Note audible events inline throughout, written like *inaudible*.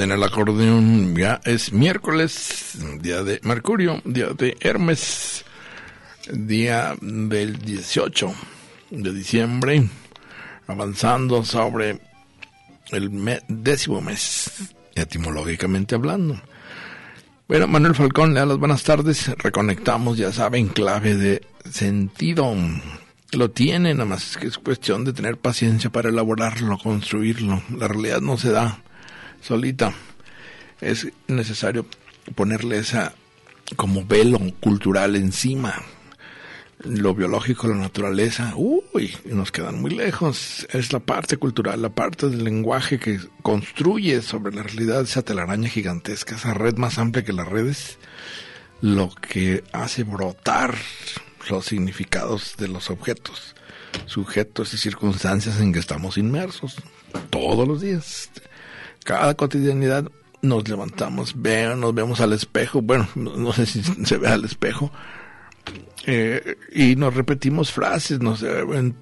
En el acordeón. Ya es miércoles, día de Mercurio, día de Hermes, día del 18 de diciembre, avanzando sobre el décimo mes, etimológicamente hablando. Bueno, Manuel Falcón, le da las buenas tardes. Reconectamos, ya saben, clave de sentido lo tiene, nada más que es cuestión de tener paciencia para elaborarlo, construirlo. La realidad no se da solita. Es necesario ponerle esa como velo cultural encima. Lo biológico, la naturaleza, uy, nos quedan muy lejos. Es la parte cultural, la parte del lenguaje que construye sobre la realidad esa telaraña gigantesca, esa red más amplia que las redes, lo que hace brotar los significados de los objetos, sujetos y circunstancias en que estamos inmersos todos los días. Cada cotidianidad nos levantamos, nos vemos al espejo, bueno, no, sé si se ve al espejo, eh, y nos repetimos frases, eh,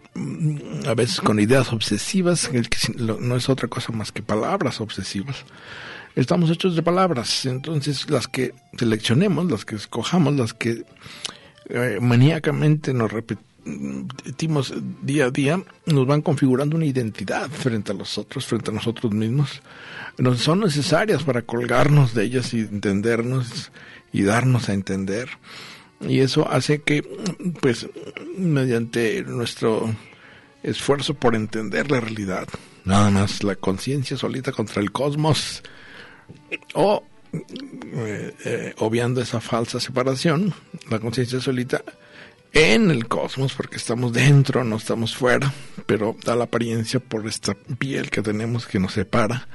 a veces con ideas obsesivas, que no es otra cosa más que palabras obsesivas. Estamos hechos de palabras, entonces las que seleccionemos, las que escojamos, las que eh, maníacamente nos repetimos día a día, nos van configurando una identidad frente a los otros, frente a nosotros mismos. Nos son necesarias para colgarnos de ellas y entendernos y darnos a entender. Y eso hace que, pues, mediante nuestro esfuerzo por entender la realidad, nada más la conciencia solita contra el cosmos, o eh, eh, obviando esa falsa separación, la conciencia solita en el cosmos, porque estamos dentro, no estamos fuera, pero da la apariencia por esta piel que tenemos que nos separa,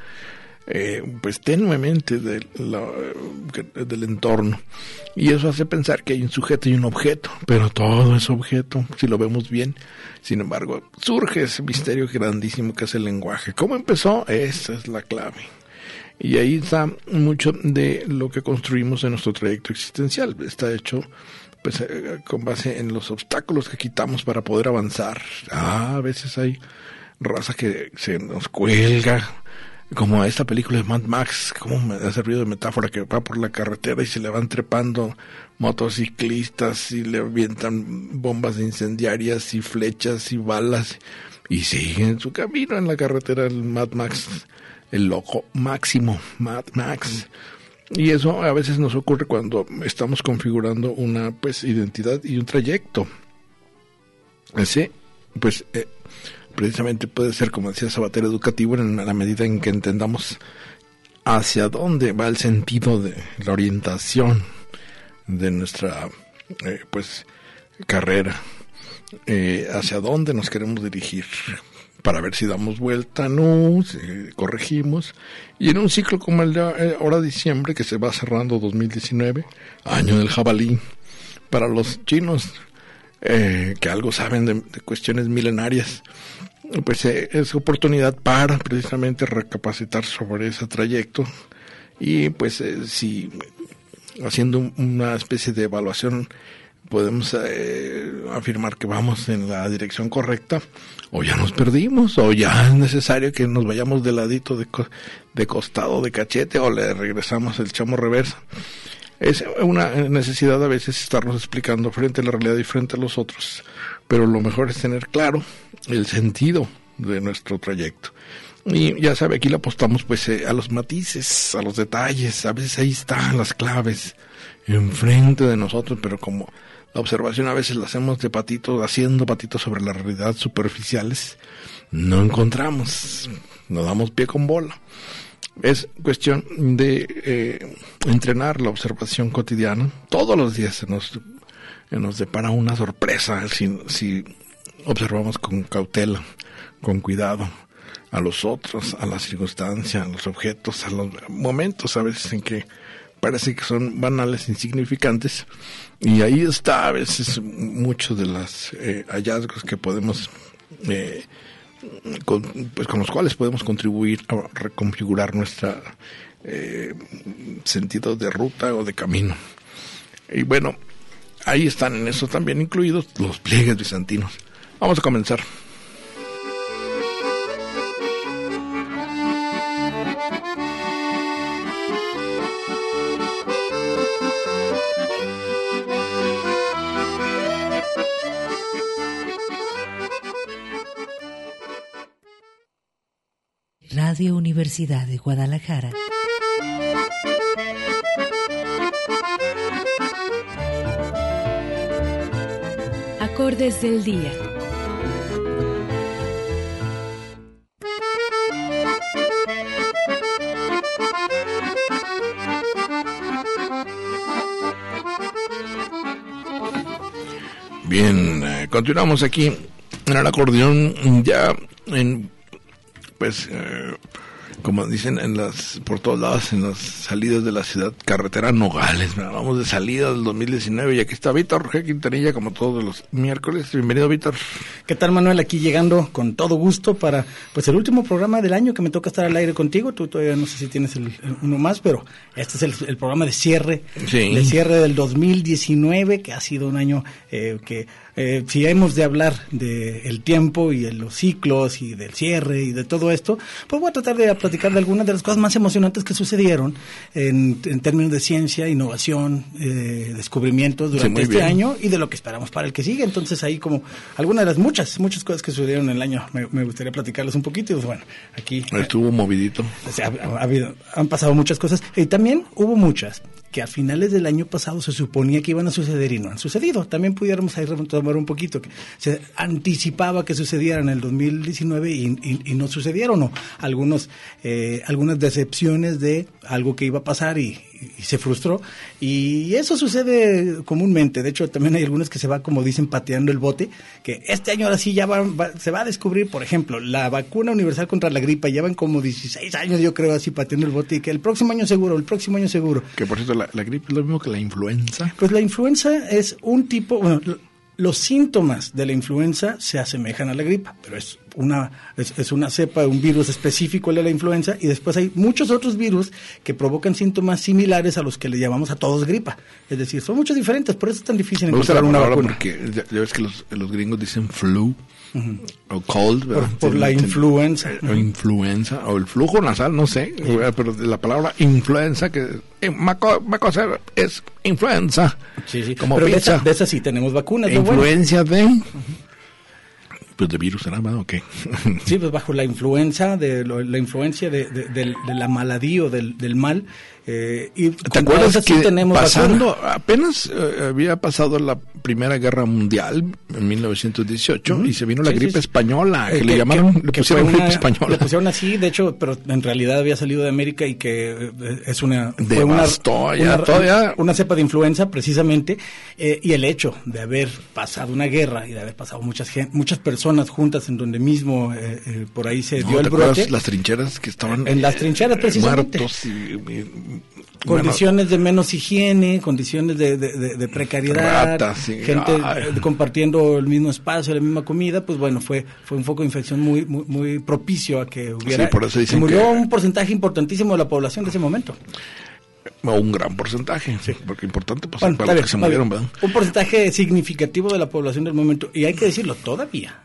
eh, pues tenuemente del, del entorno. Y eso hace pensar que hay un sujeto y un objeto, pero todo es objeto, si lo vemos bien. Sin embargo, surge ese misterio grandísimo que es el lenguaje. ¿Cómo empezó? Esa es la clave. Y ahí está mucho de lo que construimos en nuestro trayecto existencial. Está hecho pues eh, con base en los obstáculos que quitamos para poder avanzar. Ah, a veces hay raza que se nos cuelga, como esta película de Mad Max, como me ha servido de metáfora que va por la carretera y se le van trepando motociclistas y le avientan bombas incendiarias y flechas y balas y siguen su camino en la carretera del Mad Max el loco máximo, Mad Max. Y eso a veces nos ocurre cuando estamos configurando una pues identidad y un trayecto. Ese, pues, eh, precisamente puede ser, como decía Sabater, educativo en la medida en que entendamos hacia dónde va el sentido de la orientación de nuestra, eh, pues, carrera, eh, hacia dónde nos queremos dirigir, para ver si damos vuelta, no, si corregimos. Y en un ciclo como el de eh, ahora diciembre, que se va cerrando 2019, año del jabalí, para los chinos, eh, que algo saben de, cuestiones milenarias, pues eh, es oportunidad para precisamente recapacitar sobre ese trayecto y pues si haciendo una especie de evaluación podemos eh, afirmar que vamos en la dirección correcta o ya nos perdimos o ya es necesario que nos vayamos de ladito de, de costado de cachete o le regresamos el chamo reversa. Es una necesidad a veces estarnos explicando frente a la realidad y frente a los otros pero lo mejor es tener claro el sentido de nuestro trayecto. Y ya sabe aquí le apostamos pues eh, a los matices a los detalles a veces ahí están las claves enfrente de nosotros pero como la observación a veces la hacemos de patitos, haciendo patitos sobre la realidad superficiales. No encontramos, no damos pie con bola. Es cuestión de eh, entrenar la observación cotidiana. Todos los días se nos, se nos depara una sorpresa si, si observamos con cautela, con cuidado a los otros, a las circunstancias, a los objetos, a los momentos a veces en que parece que son banales, insignificantes, y ahí está a veces muchos de los eh, hallazgos que podemos, eh, con, pues con los cuales podemos contribuir a reconfigurar nuestro eh, sentido de ruta o de camino. Y bueno, ahí están en eso también incluidos los pliegues bizantinos. Vamos a comenzar. Radio Universidad de Guadalajara. Acordes del día. Bien, eh, continuamos aquí en el acordeón ya en pues eh, como dicen en las por todos lados en las salidas de la ciudad carretera Nogales vamos de salida del 2019 y aquí está Víctor G. Quintanilla como todos los miércoles bienvenido Víctor qué tal Manuel aquí llegando con todo gusto para pues el último programa del año que me toca estar al aire contigo tú todavía no sé si tienes el, el uno más pero este es el, el programa de cierre Sí. de cierre del 2019 que ha sido un año eh, que eh, si hemos de hablar de el tiempo y de los ciclos y del cierre y de todo esto, pues voy a tratar de platicar de algunas de las cosas más emocionantes que sucedieron en, en términos de ciencia, innovación, eh, descubrimientos durante este bien. año y de lo que esperamos para el que sigue. Entonces ahí como algunas de las muchas, muchas cosas que sucedieron en el año, me, me gustaría platicarles un poquito y pues bueno, aquí... estuvo movidito O sea, ha- ha habido- han pasado muchas cosas. Y también hubo muchas que a finales del año pasado se suponía que iban a suceder y no han sucedido. También pudiéramos ahí retomar un poquito, que se anticipaba que sucedieran en el 2019 y, y- no sucedieron. O algunos, eh, algunas decepciones de algo que iba a pasar y, y se frustró. Y eso sucede comúnmente. De hecho, también hay algunos que se va, como dicen, pateando el bote, que este año ahora sí ya va- va- se va a descubrir, por ejemplo, la vacuna universal contra la gripa. Llevan como 16 años, yo creo, así pateando el bote y que el próximo año seguro, el próximo año seguro. que por cierto la, la gripe es lo mismo que la influenza Pues la influenza es un tipo, bueno, lo- los síntomas de la influenza se asemejan a la gripa, pero es una, es, es una cepa, un virus específico el de la influenza, y después hay muchos otros virus que provocan síntomas similares a los que le llamamos a todos gripa. Es decir, son muchos diferentes, por eso es tan difícil me gusta la encontrar una vacuna. porque ya, ya ves que los, los gringos dicen flu o cold ¿verdad? Por- por la influenza. o influenza o el flujo nasal no sé pero la palabra influenza que eh, maco, macoser es influenza Sí, sí. como pero de esa, de esa sí tenemos vacunas. bueno. influencia de de virus ¿verdad? o qué *laughs* Sí, pues bajo la influencia de la influencia de, de- del- de la maladía o del, del mal. Eh, y ¿Te acuerdas esa sí que tenemos pasando, vacuna. apenas eh, había pasado la Primera Guerra Mundial en 1918 y se vino la Sí, gripe sí. española, Eh, que, le llamaron, le que pusieron gripe una- española. Le pusieron así, de hecho, pero en realidad había salido de América y que eh, es una una, Devastó ya, una, todavía- una cepa de influenza precisamente eh, y el hecho de haber pasado una guerra y de haber pasado muchas muchas personas juntas en donde mismo por ahí se No, dio ¿te el brote. las trincheras que estaban En las trincheras, precisamente. muertos y, y- condiciones de menos higiene, condiciones de, de- de- de precariedad, sí. gente Ay. eh, compartiendo el mismo espacio, la misma comida, pues bueno, fue fue un foco de infección muy muy, muy propicio a que hubiera. Sí, por eso dicen se murió que- un porcentaje importantísimo de la población de ese momento. o un gran porcentaje, porque importante pues Bueno, para los que se murieron. ¿verdad? Un porcentaje significativo de la población del momento. Y hay que decirlo, todavía.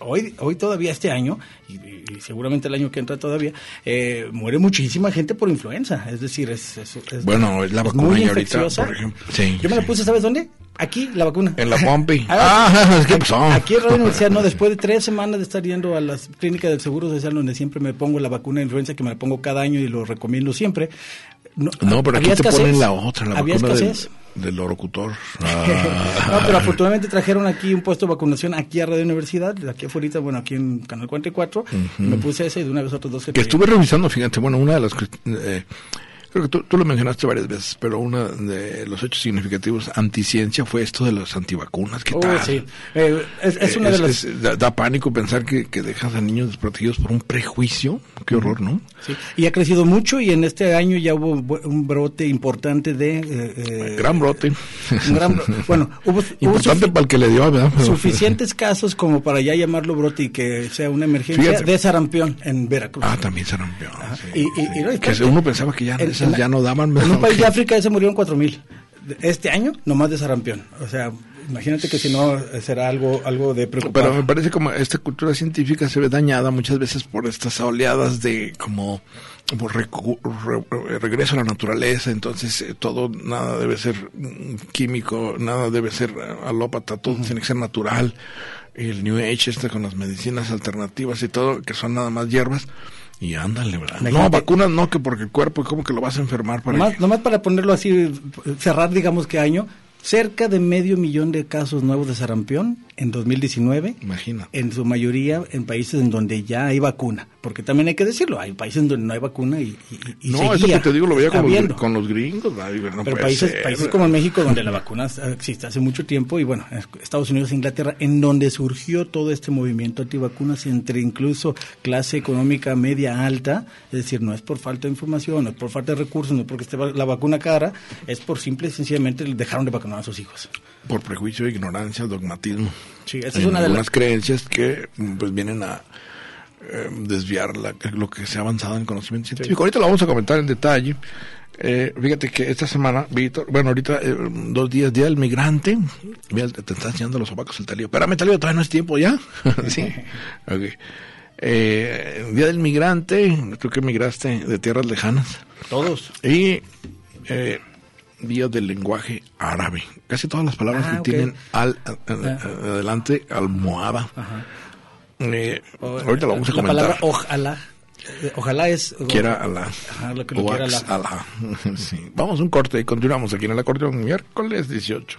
Hoy, hoy todavía este año, y, seguramente el año que entra todavía, eh, muere muchísima gente por influenza. Es decir, es, es- es- Bueno, es la vacuna muy ahorita, infecciosa. por ejemplo, sí, Yo me la puse, ¿sabes dónde? Aquí, la vacuna. En la Pompi. *laughs* Ah, Ah, *laughs* ¿qué aquí- pasó? Aquí en Radio Universidad, no, *laughs* después de tres semanas de estar yendo a las clínicas del Seguro Social, donde siempre me pongo la vacuna de influenza, que me la pongo cada año y lo recomiendo siempre. No, pero aquí te ponen la otra, la había vacuna escasez. del locutor. *laughs* no, pero afortunadamente trajeron aquí un puesto de vacunación aquí a Radio Universidad, aquí afuera, bueno, aquí en Canal 44. Me puse ese y de una vez otros dos que, que estuve revisando, fíjate, bueno, una de las... Eh, creo que tú, tú, lo mencionaste varias veces, pero uno de los hechos significativos anticiencia fue esto de las antivacunas. ¿Qué Oh, tal? sí. Eh, es, es una de Es- las... es- da, da pánico pensar que, que dejas a niños desprotegidos por un prejuicio. Qué horror, ¿no? Sí, y ha crecido mucho y en este año ya hubo un brote importante de... eh, eh, Gran brote. un gran bro- *laughs* bueno, hubo, Importante para el que le dio, ¿verdad? Pero- suficientes casos como para ya llamarlo brote y que sea una emergencia Fíjate. de sarampión en Veracruz. Ah, también se rompió. sí, Y- que uno pensaba que ya, en- esas en la- ya no daban. En un país de África se murieron cuatro mil. Este año, nomás de sarampión. O sea, imagínate que si no eh, será algo, algo de preocupar. Pero me parece como esta cultura científica se ve dañada muchas veces por estas oleadas de como, como recu- re- regreso a la naturaleza, entonces eh, todo, nada debe ser químico, nada debe ser eh, alópata, todo tiene que ser natural. El New Age este con las medicinas alternativas y todo, que son nada más hierbas. Y ándale, ¿verdad? No, vacunas no, que porque el cuerpo, como que lo vas a enfermar para Nomás, nomás para ponerlo así, cerrar, digamos que año, cerca de medio millón de casos nuevos de sarampión en 2019. Imagina. En su mayoría en países en donde ya hay vacuna. Porque también hay que decirlo, hay países en donde no hay vacuna y, y, y No, eso que te digo lo veía con los, con los gringos, no Pero países, ser. países como en México, donde la vacuna existe hace mucho tiempo, y bueno, Estados Unidos e Inglaterra, en donde surgió todo este movimiento antivacunas entre incluso clase económica media alta, es decir, no es por falta de información, no es por falta de recursos, no es porque esté la vacuna cara, es por simple y sencillamente dejaron de vacunar a sus hijos. por prejuicio, ignorancia, dogmatismo. Sí, esa es una de algunas las... creencias que mm, pues vienen a eh, desviar la- lo que se ha avanzado en conocimiento científico. Ahorita lo vamos a comentar en detalle. Eh, fíjate que esta semana, Víctor, bueno, ahorita eh, dos días, Día del Migrante. Mira, te, te está enseñando los sobacos el talío. Espérame, talío, todavía no es tiempo ya. *laughs* sí. Ok. Eh, Día del Migrante, tú que migraste de tierras lejanas. Todos. Y eh, Día del lenguaje árabe. Casi todas las palabras Ah, que tienen al, a- a- adelante almohada. Eh, ahorita lo vamos a la comentar. palabra ojalá, eh, ojalá es... Quiera Alá. Ajá, lo que lo O quiera ax Alá. Alá. *laughs* Sí. Vamos a un corte y continuamos aquí en el acordeón miércoles 18.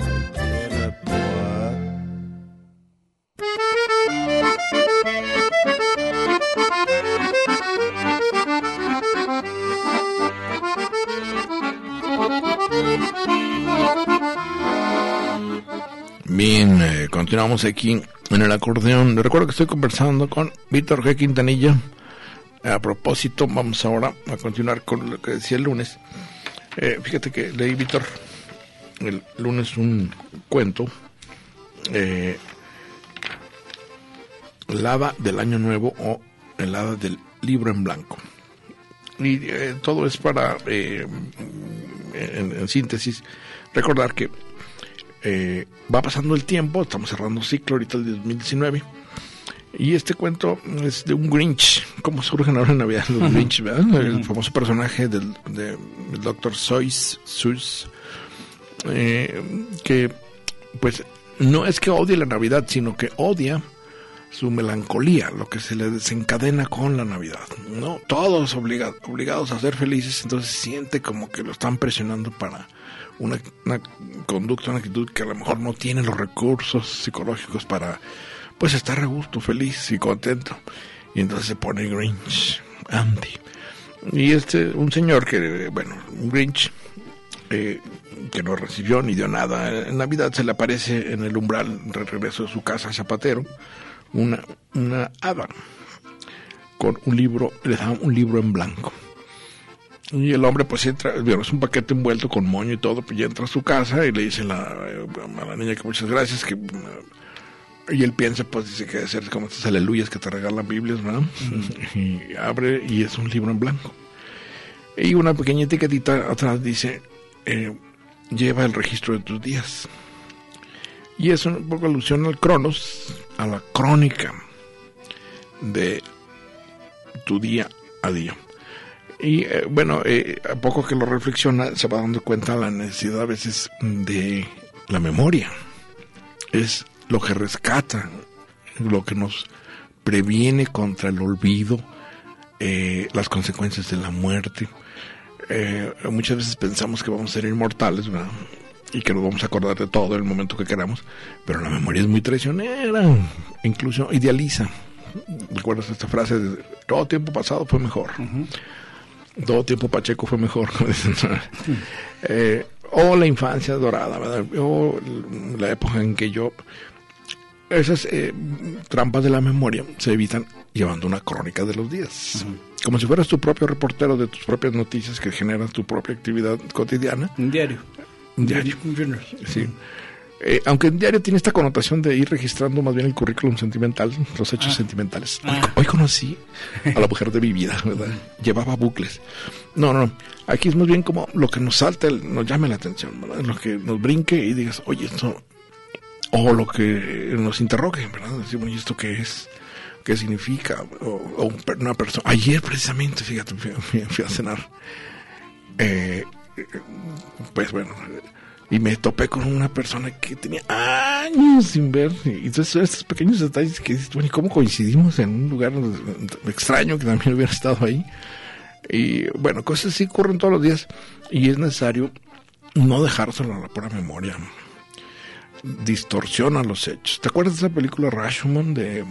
Bien, eh, continuamos aquí en el acordeón. Recuerdo que estoy conversando con Víctor G. Quintanilla. A propósito, vamos ahora a continuar con lo que decía el lunes. Eh, fíjate que leí, Víctor, el lunes un cuento. Eh, el hada del año nuevo o el hada del libro en blanco. Y eh, todo es para, eh, en, en síntesis, recordar que eh, va pasando el tiempo, estamos cerrando ciclo ahorita el 2019. Y este cuento es de un Grinch. ¿Cómo surgen ahora en Navidad los Grinch? ¿verdad? El famoso personaje del, de- del Dr. Seuss, Seuss, eh, que pues no es que odie la Navidad, sino que odia su melancolía, lo que se le desencadena con la Navidad. ¿no? Todos obliga- obligados a ser felices, entonces siente como que lo están presionando para una, conducta, una actitud que a lo mejor no tiene los recursos psicológicos para pues estar a gusto, feliz y contento. Y entonces se pone Grinch, anti. Y este, un señor que, bueno, Grinch, eh, que no recibió ni dio nada en Navidad, se le aparece en el umbral de regreso de su casa zapatero una, una hada con un libro, le da un libro en blanco. Y el hombre pues entra, bueno, es un paquete envuelto con moño y todo, pues ya entra a su casa y le dice la, a la niña que muchas gracias, que Y él piensa, pues dice que debe ser como estas aleluyas que te regalan Biblias, ¿verdad? Y abre y es un libro en blanco. Y una pequeña etiquetita atrás dice, eh, lleva el registro de tus días. Y es un poco alusión al Cronos, a la crónica de tu día a día. Y eh, bueno, eh, a poco que lo reflexiona, se va dando cuenta la necesidad a veces de la memoria. Es lo que rescata, lo que nos previene contra el olvido, eh, las consecuencias de la muerte. Eh, muchas veces pensamos que vamos a ser inmortales, ¿verdad? Y que nos vamos a acordar de todo en el momento que queramos, pero la memoria es muy traicionera, incluso idealiza. ¿Recuerdas esta frase de todo tiempo pasado fue mejor? Todo tiempo Pacheco fue mejor. *laughs* eh, o la infancia dorada, ¿verdad? O la época en que yo... Esas eh, trampas de la memoria se evitan llevando una crónica de los días. Como si fueras tu propio reportero de tus propias noticias que generan tu propia actividad cotidiana. Un diario. Un diario. Un. Sí. Eh, aunque el diario tiene esta connotación de ir registrando más bien el currículum sentimental, los hechos sentimentales. Hoy, Ah. hoy conocí a la mujer de mi vida, ¿verdad? Llevaba bucles. No, no, no. Aquí es más bien como lo que nos salta, el- nos llame la atención, ¿verdad? Lo que nos brinque y digas, oye, esto. O lo que nos interrogue, ¿verdad? Decimos, ¿y esto qué es? ¿Qué significa? O, una persona. Ayer, precisamente, fíjate, fui, fui- a cenar. Eh, pues bueno, y me topé con una persona que tenía años sin ver. Y entonces estos pequeños detalles que dices, bueno, ¿y cómo coincidimos en un lugar extraño que también hubiera estado ahí? Y bueno, cosas así ocurren todos los días y es necesario no dejárselo a la pura memoria. Distorsiona los hechos. ¿Te acuerdas de esa película Rashomon de eh,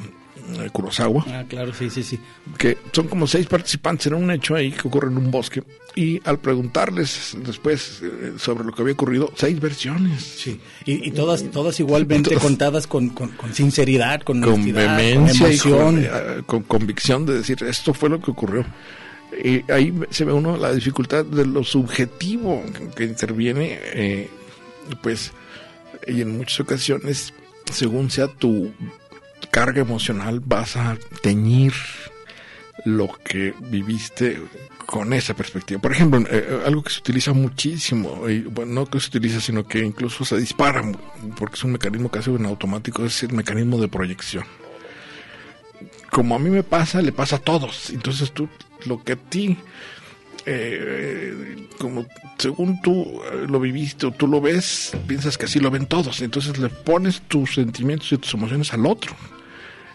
Kurosawa? Ah, claro, sí, sí, sí. que son como seis participantes en un hecho ahí que ocurre en un bosque y al preguntarles después eh, sobre lo que había ocurrido, seis versiones. Sí. Y, y todas, todas igualmente Todas. contadas con, con, con sinceridad, con Con vehemencia y con, emoción. eh, con convicción de decir esto fue lo que ocurrió. Y ahí se ve uno la dificultad de lo subjetivo que, que interviene, eh, pues, y en muchas ocasiones, según sea tu carga emocional, vas a teñir lo que viviste con esa perspectiva. Por ejemplo, eh, algo que se utiliza muchísimo, y bueno, no que se utiliza, sino que incluso se dispara, porque es un mecanismo casi automático, es el mecanismo de proyección. Como a mí me pasa, le pasa a todos. Entonces tú, lo que a ti, eh, como según tú eh, lo viviste o tú lo ves, piensas que así lo ven todos. Entonces le pones tus sentimientos y tus emociones al otro.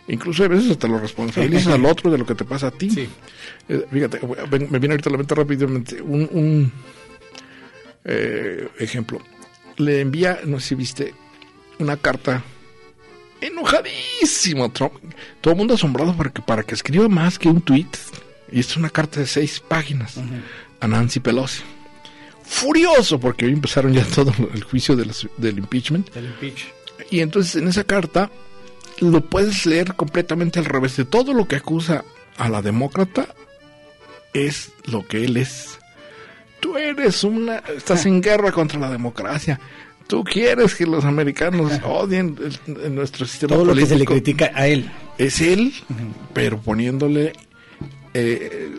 Incluso a veces hasta lo responsabilizas al otro de lo que te pasa a ti. Sí. Eh, fíjate, me viene ahorita a la mente rápidamente un, un, eh, ejemplo. Le envía, no sé si viste, una carta enojadísimo Trump. Todo el mundo asombrado para que, para que escriba más que un tweet. Y es una carta de seis páginas a Nancy Pelosi. Furioso porque hoy empezaron ya *laughs* todo el juicio de del impeachment. Impeach. Y entonces en esa carta lo puedes leer completamente al revés. De todo lo que acusa a la demócrata es lo que él es. Tú eres una... Estás en *laughs* guerra contra la democracia. Tú quieres que los americanos odien el- el- nuestro sistema Todo lo que se le político. critica a él. Es él, pero poniéndole eh,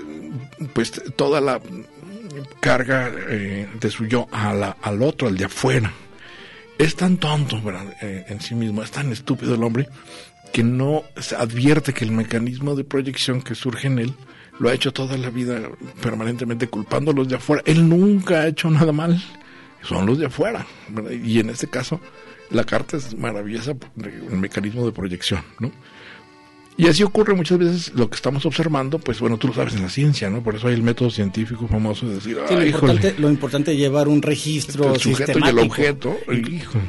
pues toda la carga eh, de su yo a la- al otro, al de afuera. Es tan tonto. Eh, en sí mismo, es tan estúpido el hombre que no se advierte que el mecanismo de proyección que surge en él lo ha hecho toda la vida permanentemente culpando a los de afuera. Él nunca ha hecho nada mal, son los de afuera. Y en este caso, la carta es maravillosa, el mecanismo de proyección, ¿no? Y así ocurre muchas veces lo que estamos observando, pues bueno, tú lo sabes en la ciencia, ¿no? Por eso hay el método científico famoso de decir, Sí, lo, "Ay, híjole, importante, lo importante es llevar un registro el sujeto y el sistemático. objeto.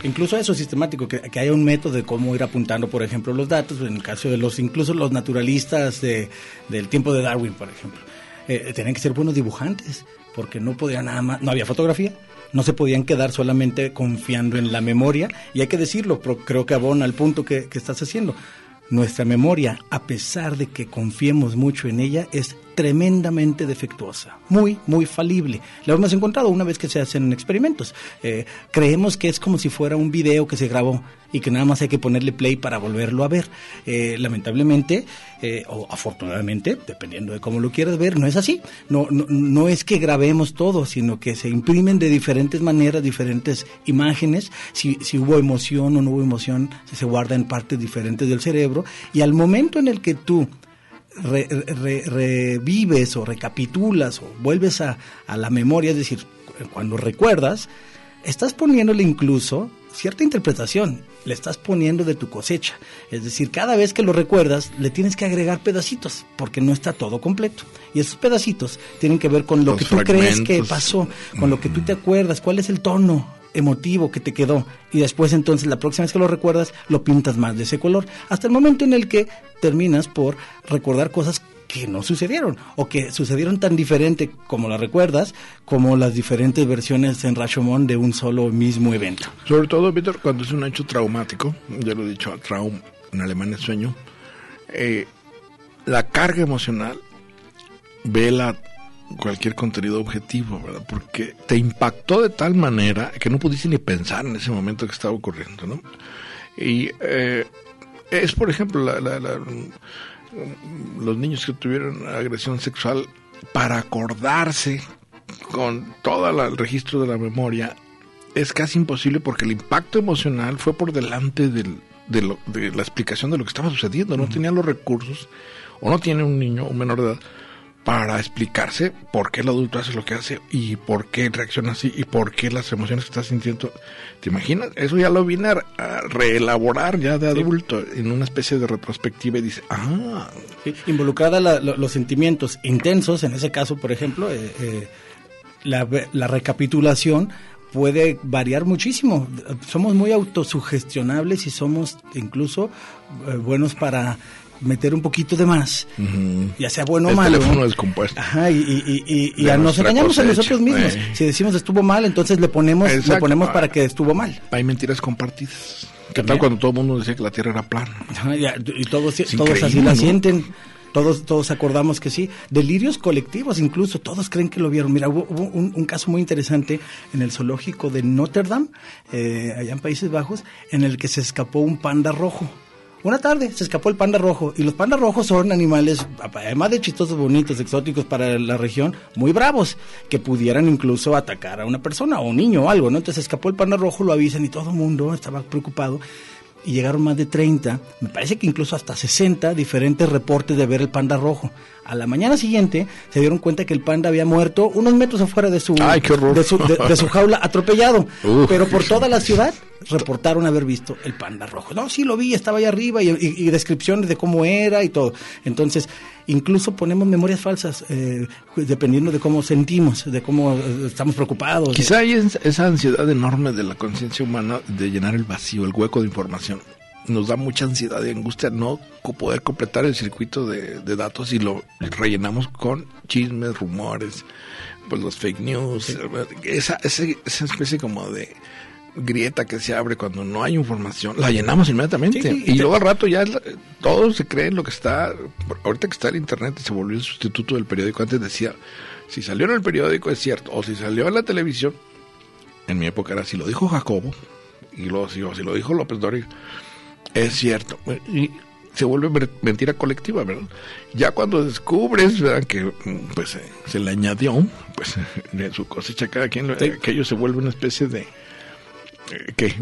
Incluso eso sistemático, que, que haya un método de cómo ir apuntando, por ejemplo, los datos, en el caso de los, incluso los naturalistas de, del tiempo de Darwin, por ejemplo, eh, tenían que ser buenos dibujantes, porque no podían nada más, no había fotografía, no se podían quedar solamente confiando en la memoria, y hay que decirlo, pero creo que abona al punto que, que estás haciendo. Nuestra memoria, a pesar de que confiemos mucho en ella, es tremendamente defectuosa, muy, muy falible. Lo hemos encontrado una vez que se hacen experimentos. Eh, creemos que es como si fuera un video que se grabó y que nada más hay que ponerle play para volverlo a ver. Eh, lamentablemente, eh, o afortunadamente, dependiendo de cómo lo quieras ver, no es así. No, no, es que grabemos todo, sino que se imprimen de diferentes maneras, diferentes imágenes. Si hubo emoción o no hubo emoción, se guarda en partes diferentes del cerebro. Y al momento en el que tú revives o recapitulas o vuelves a, a la memoria, es decir, cuando recuerdas, estás poniéndole incluso cierta interpretación, le estás poniendo de tu cosecha. Es decir, cada vez que lo recuerdas, le tienes que agregar pedacitos, porque no está todo completo. Y esos pedacitos tienen que ver con lo que tú crees que pasó, con lo que tú te acuerdas, cuál es el tono emotivo que te quedó. Y después entonces la próxima vez que lo recuerdas, lo pintas más de ese color. Hasta el momento en el que terminas por recordar cosas que no sucedieron o que sucedieron tan diferente como la recuerdas como las diferentes versiones en Rashomon de un solo mismo evento. Sobre todo, Víctor, cuando es un hecho traumático, ya lo he dicho, traum en alemán es sueño, eh, la carga emocional vela cualquier contenido objetivo, ¿verdad? Porque te impactó de tal manera que no pudiste ni pensar en ese momento que estaba ocurriendo, ¿no? Y eh, es, por ejemplo, la, la, la los niños que tuvieron agresión sexual para acordarse con todo el registro de la memoria es casi imposible porque el impacto emocional fue por delante del, de, lo, de, la explicación de lo que estaba sucediendo. No tenían los recursos o no tiene un niño, un menor de edad, para explicarse por qué el adulto hace lo que hace y por qué reacciona así y por qué las emociones que está sintiendo. ¿Te imaginas? Eso ya lo viene a, reelaborar ya de adulto en una especie de retrospectiva y dice, ah. Sí, involucrada la, lo, los sentimientos intensos, en ese caso, por ejemplo, eh, eh, la, la recapitulación puede variar muchísimo. Somos muy autosugestionables y somos incluso eh, buenos para meter un poquito de más, uh -huh. ya sea bueno o el malo. teléfono descompuesto. Ajá, y, y, y, y a nos engañamos cosecha, a nosotros mismos. Eh. Si decimos estuvo mal, entonces le ponemos, Exacto. le ponemos para que estuvo mal. Hay mentiras compartidas. ¿Qué tal cuando todo el mundo decía que la Tierra era plana? Ajá, ya, y todos, todos así la ¿no? sienten. Todos, todos acordamos que sí. Delirios colectivos, incluso, todos creen que lo vieron. Mira, hubo, hubo un, un, caso muy interesante en el zoológico de Notre Dame, eh, allá en Países Bajos, en el que se escapó un panda rojo. Una tarde se escapó el panda rojo y los pandas rojos son animales, además de chistosos, bonitos, exóticos para la región, muy bravos, que pudieran incluso atacar a una persona o un niño o algo, ¿no? Entonces escapó el panda rojo, lo avisan y todo el mundo estaba preocupado y llegaron más de 30, me parece que incluso hasta 60 diferentes reportes de ver el panda rojo. A la mañana siguiente se dieron cuenta que el panda había muerto unos metros afuera de su, Ay, de, su de, de, su jaula atropellado, *laughs* Uf, pero por toda la ciudad reportaron haber visto el panda rojo. No, sí lo vi, estaba ahí arriba y, y, y descripciones de cómo era y todo. Entonces, incluso ponemos memorias falsas eh, dependiendo de cómo sentimos, de cómo eh, estamos preocupados. Quizá hay esa ansiedad enorme de la conciencia humana de llenar el vacío, el hueco de información. Nos da mucha ansiedad y angustia no poder completar el circuito de, de datos y lo rellenamos con chismes, rumores, pues los fake news, sí. esa, esa, esa especie como de grieta que se abre cuando no hay información, la llenamos inmediatamente. Sí, sí, y luego al rato ya todos se creen lo que está. Ahorita que está el internet se volvió el sustituto del periódico. Antes decía, si salió en el periódico es cierto, o si salió en la televisión, en mi época era si lo dijo Jacobo, y luego si, si lo dijo López Dóriga, es cierto. Y se vuelve mentira colectiva, ¿verdad? Ya cuando descubres, ¿verdad? Que pues eh, se le añadió, pues *laughs* de su cosecha cada quien, sí. que ellos se vuelve una especie de que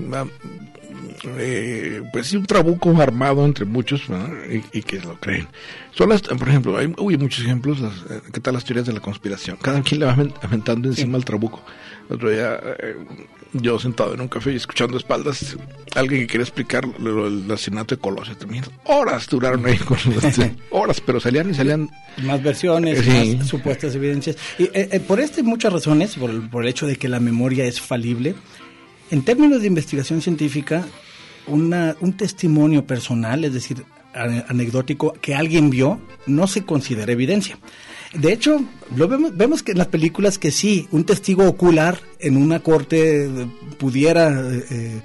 eh, pues sí un trabuco armado entre muchos y, y, que lo creen. Son las por ejemplo hay uy, muchos ejemplos las, eh, qué tal las teorías de la conspiración cada quien le va aventando encima sí. al trabuco. El otro día eh, yo sentado en un café y escuchando espaldas alguien que quería explicar lo, el asesinato de Colosio también horas duraron ahí con las, *laughs* horas pero salían y salían más versiones sí. más supuestas evidencias. Y eh, por este muchas razones por, por el hecho de que la memoria es falible en términos de investigación científica, una, un testimonio personal, es decir, anecdótico, que alguien vio, no se considera evidencia. De hecho, lo vemos, vemos que en las películas que sí, un testigo ocular en una corte pudiera eh, eh,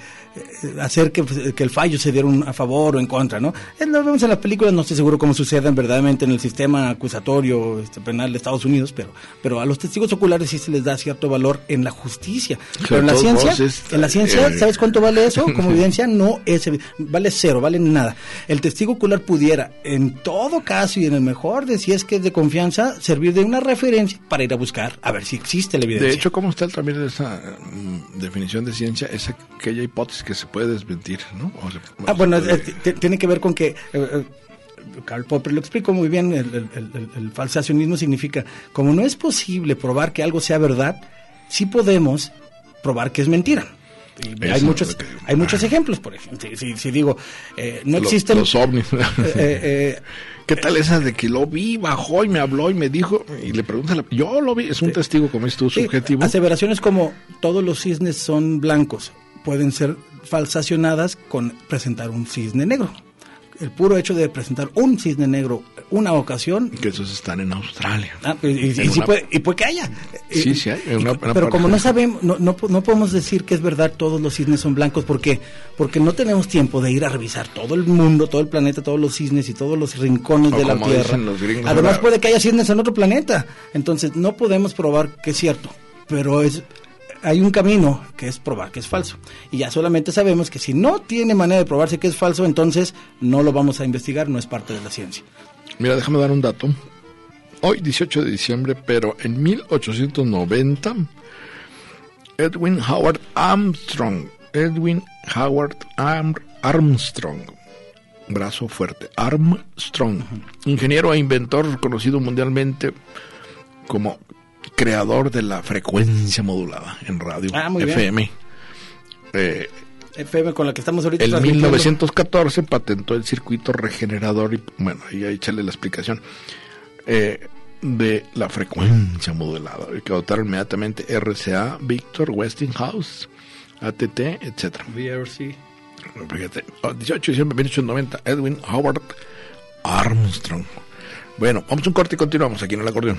hacer que, pues, que, el fallo se diera a favor o en contra, ¿no? Eh, lo vemos en las películas, no estoy seguro cómo suceden verdaderamente en el sistema acusatorio este, penal de Estados Unidos, pero, pero a los testigos oculares sí se les da cierto valor en la justicia. Pero en la ciencia, en la ciencia, eh, ¿sabes cuánto vale eso? *laughs* Como evidencia, no es, vale cero, vale nada. El testigo ocular pudiera, en todo caso y en el mejor de si es que es de confianza, servir de una referencia para ir a buscar a ver si existe la evidencia. De hecho, ¿cómo está también esa mm, definición de ciencia? Es aquella hipótesis que se puede desmentir, ¿no? ah, bueno, tiene que ver con que... Eh, eh, Karl Popper lo explico muy bien, el, el, falsacionismo significa, como no es posible probar que algo sea verdad, sí podemos probar que es mentira. hay muchos, hay muchos ejemplos, por ejemplo. Si, digo, eh, no existen. Los, ovnis. *laughs* ¿Qué tal esa de que lo vi, bajó y me habló y me dijo? Y le pregunta, yo lo vi, es un testigo, como es tu subjetivo. Aseveraciones como todos los cisnes son blancos pueden ser falsacionadas con presentar un cisne negro. El puro hecho de presentar un cisne negro una ocasión. Que esos están en Australia. Ah, y, puede, y, puede, que haya. Sí, sí hay. pero como no sabemos, no, no, podemos decir que es verdad todos los cisnes son blancos. ¿Por qué? Porque no tenemos tiempo de ir a revisar todo el mundo, todo el planeta, todos los cisnes y todos los rincones de la Tierra. Además, puede que haya cisnes en otro planeta. Entonces, no podemos probar que es cierto. Pero es hay un camino que es probar que es falso. Y ya solamente sabemos que si no tiene manera de probarse que es falso, entonces no lo vamos a investigar, no es parte de la ciencia. Mira, déjame dar un dato. Hoy, 18 de diciembre, pero en 1890, Edwin Howard Armstrong, Edwin Howard Armstrong, brazo fuerte, Armstrong, ingeniero e inventor conocido mundialmente como creador de la frecuencia modulada en radio ah, FM. Eh, FM con la que estamos ahorita. En 1914 patentó el circuito regenerador y bueno, ahí échale la explicación. Eh, de la frecuencia modulada, que adoptaron inmediatamente RCA, Victor, Westinghouse, ATT, etc. VRC. 18 de diciembre de 1890, Edwin Howard Armstrong. Bueno, vamos a un corte y continuamos aquí en el acordeón.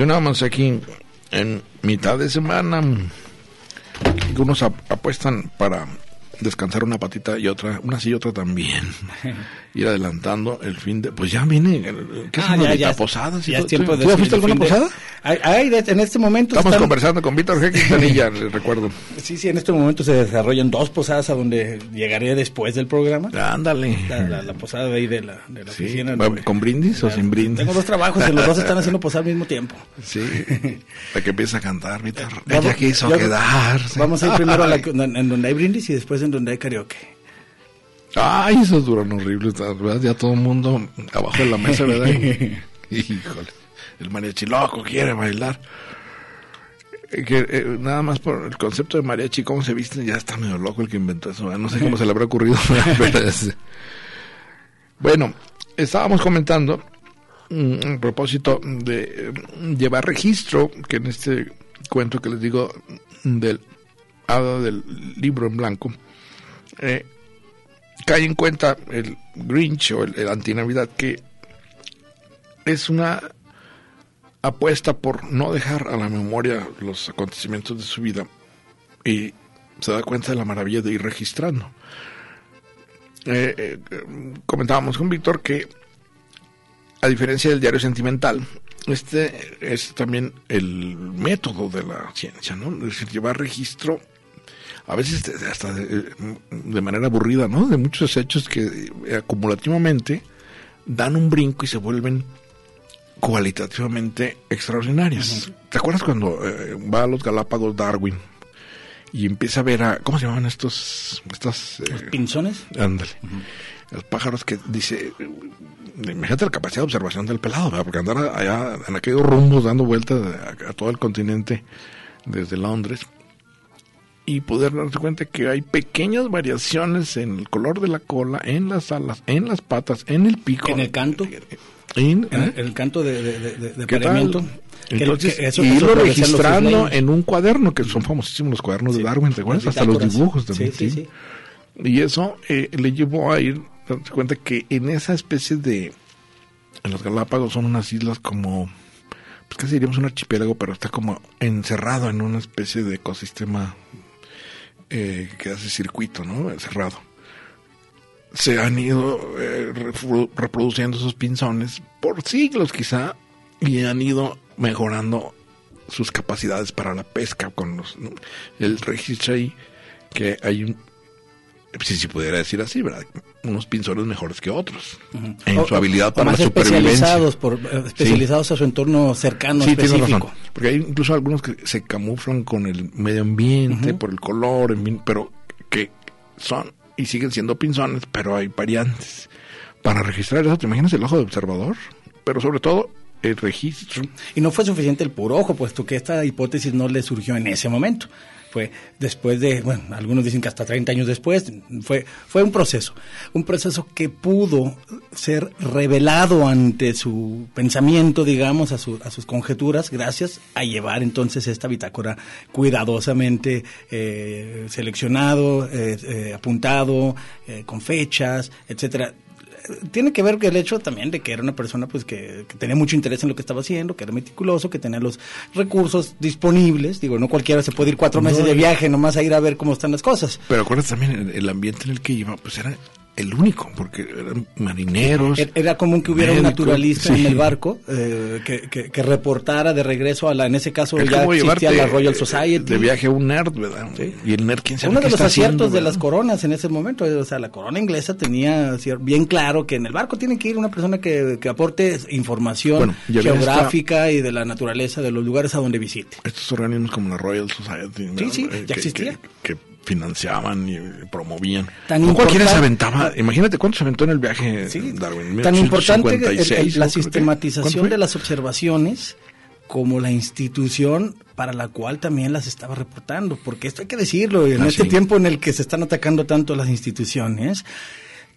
Continuamos aquí en mitad de semana. Algunos apuestan para descansar una patita y otra, una sí y otra también. *laughs* Ir adelantando el fin de. Pues ya viene. ¿Qué ah, ya, ya, posadas? Ya tiempo de ¿Tú fuiste alguna posada? Hay, en este momento. Estamos conversando con Víctor G. Quintanilla, *laughs* recuerdo. Sí, sí, en este momento se desarrollan dos posadas a donde llegaré después del programa. Ándale. La, posada de ahí de la, de la oficina. ¿Con brindis o sin brindis? Tengo dos trabajos y los dos están haciendo posada al mismo tiempo. Sí. *laughs* Para que empiece a cantar, Víctor. Ella quiso quedarse. Vamos a ir primero a la, en donde hay brindis y después en donde hay karaoke. Ay, esos duran horribles, ¿verdad? Ya todo el mundo abajo de la mesa, ¿verdad? *laughs* Híjole, el mariachi loco quiere bailar. Que, eh, nada más por el concepto de mariachi, cómo se visten, ya está medio loco el que inventó eso. No sé cómo se le habrá ocurrido. *laughs* bueno, estábamos comentando mm, a propósito de mm, llevar registro, que en este cuento que les digo del hada del libro en blanco, eh, cae en cuenta el Grinch o el, el antinavidad que es una apuesta por no dejar a la memoria los acontecimientos de su vida y se da cuenta de la maravilla de ir registrando. Eh, eh, comentábamos con Víctor que a diferencia del diario sentimental, este es también el método de la ciencia, ¿no? Es decir, llevar registro a veces hasta de, manera aburrida, ¿no? De muchos hechos que eh, acumulativamente dan un brinco y se vuelven cualitativamente extraordinarias. ¿Te acuerdas cuando eh, va a los Galápagos Darwin y empieza a ver a, ¿cómo se llaman estos? Estas, ¿Los pinzones? Ándale. Los pájaros que dice, imagínate la capacidad de observación del pelado, ¿verdad? porque andar allá en aquellos rumbos dando vueltas a, a todo el continente desde Londres y poder darse cuenta que hay pequeñas variaciones en el color de la cola, en las alas, en las patas, en el pico. En el canto. En, En el, canto de, de, de, Entonces, que eso- y irlo registrando en un cuaderno, que son famosísimos los cuadernos de Darwin, ¿te acuerdas? Hasta los dibujos también. Sí, sí, sí. Y eso eh, le llevó a ir, darse cuenta que en esa especie de. En los Galápagos son unas islas como. Pues casi diríamos un archipiélago, pero está como encerrado en una especie de ecosistema eh, que hace circuito, ¿no? Cerrado. Se han ido eh, reproduciendo esos pinzones por siglos quizá y han ido mejorando sus capacidades para la pesca con los, el registro ahí que hay un si se pudiera decir así, ¿verdad? Unos pinzones mejores que otros en O- su habilidad o para la más supervivencia. especializados, por, eh, especializados a su entorno cercano, Sí, tienes específico. razón. Porque hay incluso algunos que se camuflan con el medio ambiente, por el color, en fin, pero que son y siguen siendo pinzones, pero hay variantes. Para registrar eso, ¿te imaginas el ojo de observador? Pero sobre todo, el registro. Y no fue suficiente el puro ojo, puesto que esta hipótesis no le surgió en ese momento. Fue después de, bueno, algunos dicen que hasta 30 años después, fue, fue un proceso. Un proceso que pudo ser revelado ante su pensamiento, digamos, a, su- a sus conjeturas, gracias a llevar entonces esta bitácora cuidadosamente eh, seleccionado, eh, eh, apuntado, eh, con fechas, etcétera tiene que ver el hecho también de que era una persona pues que, que tenía mucho interés en lo que estaba haciendo, que era meticuloso, que tenía los recursos disponibles. Digo, no cualquiera se puede ir cuatro meses No, de viaje nomás a ir a ver cómo están las cosas. Pero acuérdate también, el, el ambiente en el que iba, pues era el único, porque eran marineros. Era- común que hubiera un naturalista sí. en el barco eh, que, que- que reportara de regreso a la, en ese caso Es ya existía la Royal Society. de viaje a un nerd, ¿verdad? Sí. Y el nerd, quién sabe Uno de los aciertos haciendo, de las coronas en ese momento, o sea, la corona inglesa tenía bien claro que en el barco tiene que ir una persona que, que aporte información Bueno, geográfica y de la naturaleza de los lugares a donde visite. Estos organismos como la Royal Society. ¿verdad? sí, Eh, ya que- existía. Que financiaban y promovían. Tan no cualquiera se aventaba. Imagínate cuánto se aventó en el viaje Sí, Darwin. tan importante el- el- 1856, la sistematización ¿cuánto de las observaciones como la institución para la cual también las estaba reportando, porque esto hay que decirlo, en Ah, este sí. tiempo en el que se están atacando tanto las instituciones,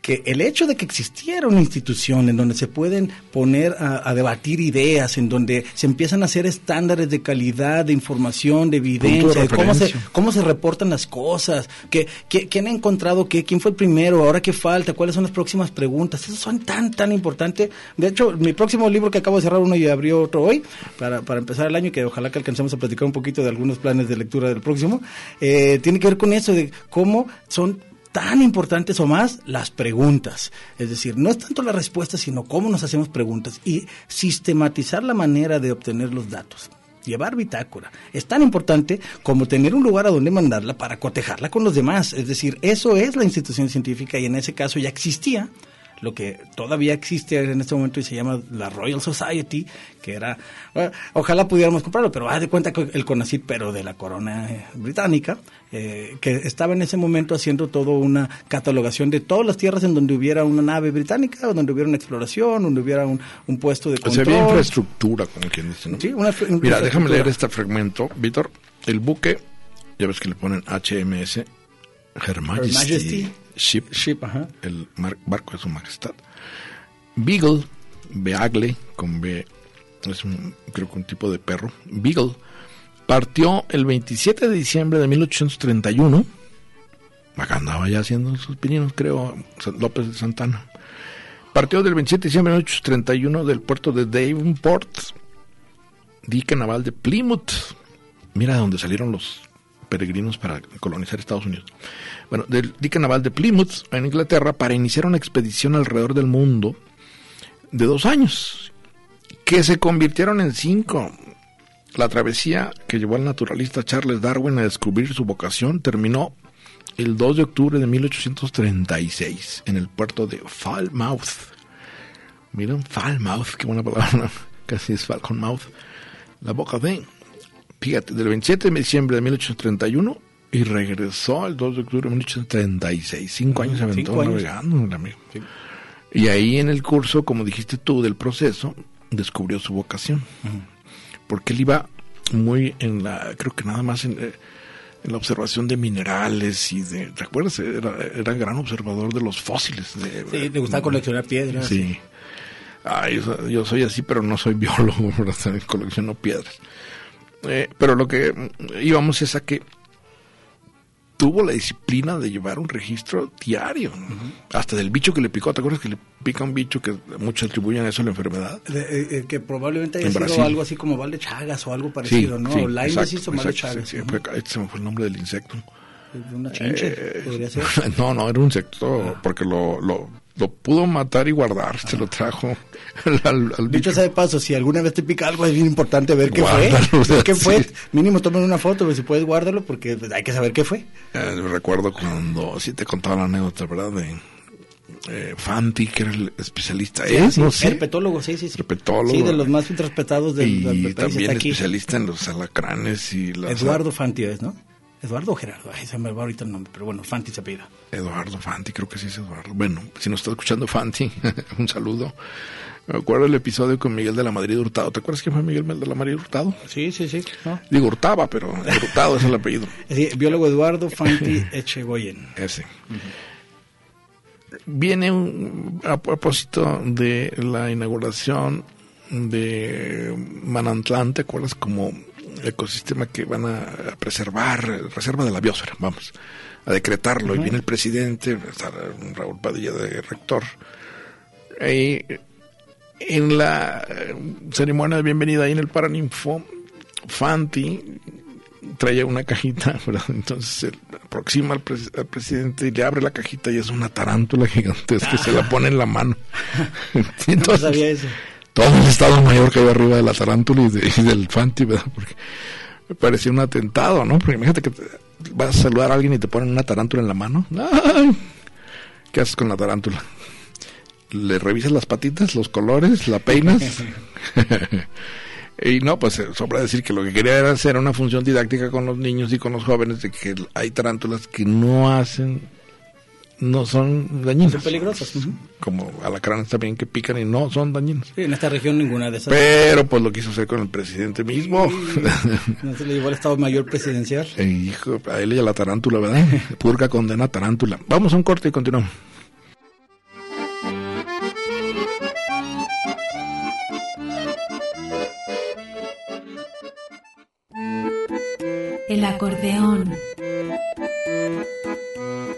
que el hecho de que existiera una institución en donde se pueden poner a, a debatir ideas, en donde se empiezan a hacer estándares de calidad, de información, de evidencia, de cómo se, cómo se reportan las cosas, que, que- quién ha encontrado qué, quién fue el primero, ahora qué falta, cuáles son las próximas preguntas. Eso son tan, tan importante. De hecho, mi próximo libro que acabo de cerrar uno y abrió otro hoy, para, para empezar el año, que ojalá que alcancemos a platicar un poquito de algunos planes de lectura del próximo, eh, tiene que ver con eso, de cómo son tan importantes o más las preguntas. Es decir, no es tanto la respuesta, sino cómo nos hacemos preguntas y sistematizar la manera de obtener los datos. Llevar bitácora es tan importante como tener un lugar a donde mandarla para cotejarla con los demás. Es decir, eso es la institución científica y en ese caso ya existía lo que todavía existe en este momento y se llama la Royal Society, que era, bueno, ojalá pudiéramos comprarlo, pero haz de cuenta que el CONACYT, pero de la corona eh, británica, eh, que estaba en ese momento haciendo toda una catalogación de todas las tierras en donde hubiera una nave británica, o donde hubiera una exploración, donde hubiera un, un puesto de O sea, control. había infraestructura, como quien dice, ¿no? Sí, una Mira, déjame leer este fragmento, Víctor. El buque, ya ves que le ponen HMS, Her Majesty, Her Majesty. Ship, Ship, ajá. el mar- barco de su majestad. Beagle, Beagle, con B, es un, creo que un tipo de perro. Beagle partió el 27 de diciembre de 1831. Acá andaba ya haciendo sus pininos, creo, López de Santana. Partió del 27 de diciembre de 1831 del puerto de Davenport, dique naval de Plymouth. Mira de dónde salieron los peregrinos para colonizar Estados Unidos. Bueno, del dique naval de Plymouth, en Inglaterra, para iniciar una expedición alrededor del mundo de dos años, que se convirtieron en cinco. La travesía que llevó al naturalista Charles Darwin a descubrir su vocación terminó el 2 de octubre de 1836 en el puerto de Falmouth. Miren, Falmouth, qué buena palabra, *laughs* casi es Falcon Mouth. La boca de, fíjate, del 27 de diciembre de 1831 y regresó el 2 de octubre de 1836. Cinco años se aventó navegando, amigo. Y ahí en el curso, como dijiste tú, del proceso, descubrió su vocación. Porque él iba muy en la, creo que nada más en, eh, en la observación de minerales y de, ¿recuerdas? Era, era gran observador de los fósiles. De, Sí, le gustaba coleccionar piedras. Sí. Ay, yo, soy así, pero no soy biólogo, *laughs* ¿verdad? Colecciono piedras. Eh, pero lo que mm, íbamos es a que tuvo la disciplina de llevar un registro diario, ¿no? hasta del bicho que le picó. ¿Te acuerdas que le pica un bicho que muchos atribuyen a eso a la enfermedad? De- eh, eh, que probablemente haya En sido Brasil. algo así como Val de Chagas o algo parecido, ¿no? Lyme exacto, disease o Val de exacto, Chagas. sí, sí, fue- este se me fue el nombre del insecto. Ujú. Una chinche, Eh, podría ser. *laughs* No, no, era un insecto, porque lo, lo, lo pudo matar y guardar, se lo trajo al, al- al Dicho bicho. sea de paso, si alguna vez te pica algo, es bien importante ver qué Guárdalo, fue. Ver *laughs* qué fue. sí. Mínimo tomen una foto, pero si puedes guárdalo porque pues, hay que saber qué fue. Eh, recuerdo cuando sí te contaba la anécdota, ¿verdad? De eh, Fanti, que era el especialista. ¿Es? Sí, no sé. Herpetólogo, sí, sí, sí. Herpetólogo. Sí, de los más respetados del, del Y país. también Está aquí. especialista en los alacranes y las... Eduardo Fanti es, ¿no? Eduardo o Gerardo, ay, se me va ahorita el nombre, pero bueno, Fanti se apellida. Eduardo Fanti, creo que sí es Eduardo. Bueno, si nos está escuchando Fanti, *laughs* un saludo. Me acuerdo el episodio con Miguel de la Madrid Hurtado. ¿Te acuerdas quién fue Miguel de la Madrid Hurtado? Sí, sí, sí. ¿no? Digo Hurtaba, pero Hurtado es el apellido. *laughs* Sí, biólogo Eduardo Fanti *laughs* Echegoyen. Ese. Viene un, a propósito de la inauguración de Manantlán, ¿te acuerdas? Como ecosistema que van a preservar, reserva de la biosfera, vamos, a decretarlo. Y viene el presidente, Raúl Padilla de rector. Y en la eh, ceremonia de bienvenida ahí en el Paraninfo, Fanti traía una cajita, *laughs* ¿verdad? entonces se aproxima al, pres- al presidente y le abre la cajita y es una tarántula gigantesca que se la *laughs* pone en la mano. *laughs* No entonces, sabía eso. Todo el Estado Mayor cayó arriba de la tarántula y, de- y del Fanti, ¿verdad? Porque me parecía un atentado, ¿no? Porque imagínate que te- vas a saludar a alguien y te ponen una tarántula en la mano. ¿Qué haces con la tarántula? ¿Le revisas las patitas, los colores, la peinas? *laughs* y no, pues eh, sobra decir que lo que quería era hacer una función didáctica con los niños y con los jóvenes de que hay tarántulas que no hacen, no son dañinas. Son peligrosas. Como alacranes también que pican y no son dañinas. Sí, en esta región ninguna de esas. Pero pues lo quiso hacer con el presidente mismo. No se le llevó al Estado Mayor Presidencial. *laughs* Eh, Hijo, a él y a la tarántula, ¿verdad? *laughs* Purga condena tarántula. Vamos a un corte y continuamos. El acordeón.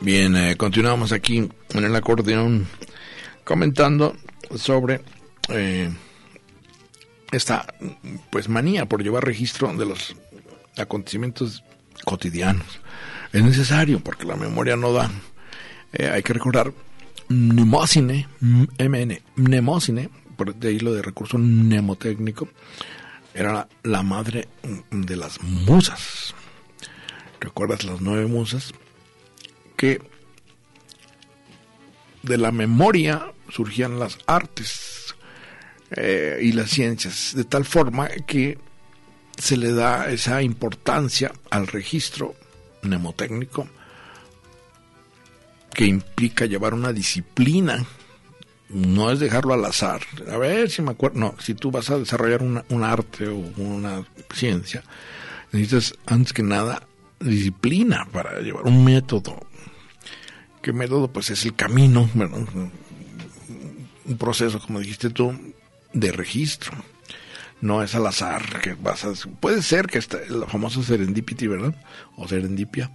Bien, eh, continuamos aquí en el acordeón comentando sobre eh, esta pues manía por llevar registro de los acontecimientos cotidianos. Es necesario porque la memoria no da. Eh, hay que recordar Mnemosine, MN, Mnemosine, por de ahí de recurso mnemotécnico, era la, la madre de las musas. ¿Recuerdas las nueve musas? Que de la memoria surgían las artes eh, y las ciencias, de tal forma que se le da esa importancia al registro mnemotécnico que implica llevar una disciplina. No es dejarlo al azar. A ver si me acuerdo. No, si tú vas a desarrollar una, un arte o una ciencia, necesitas antes que nada disciplina para llevar un método. ¿Qué método? Pues es el camino, bueno, un proceso, como dijiste tú, de registro. no es al azar que vas a... Puede ser que esta, la famosa serendipity, ¿verdad? O serendipia,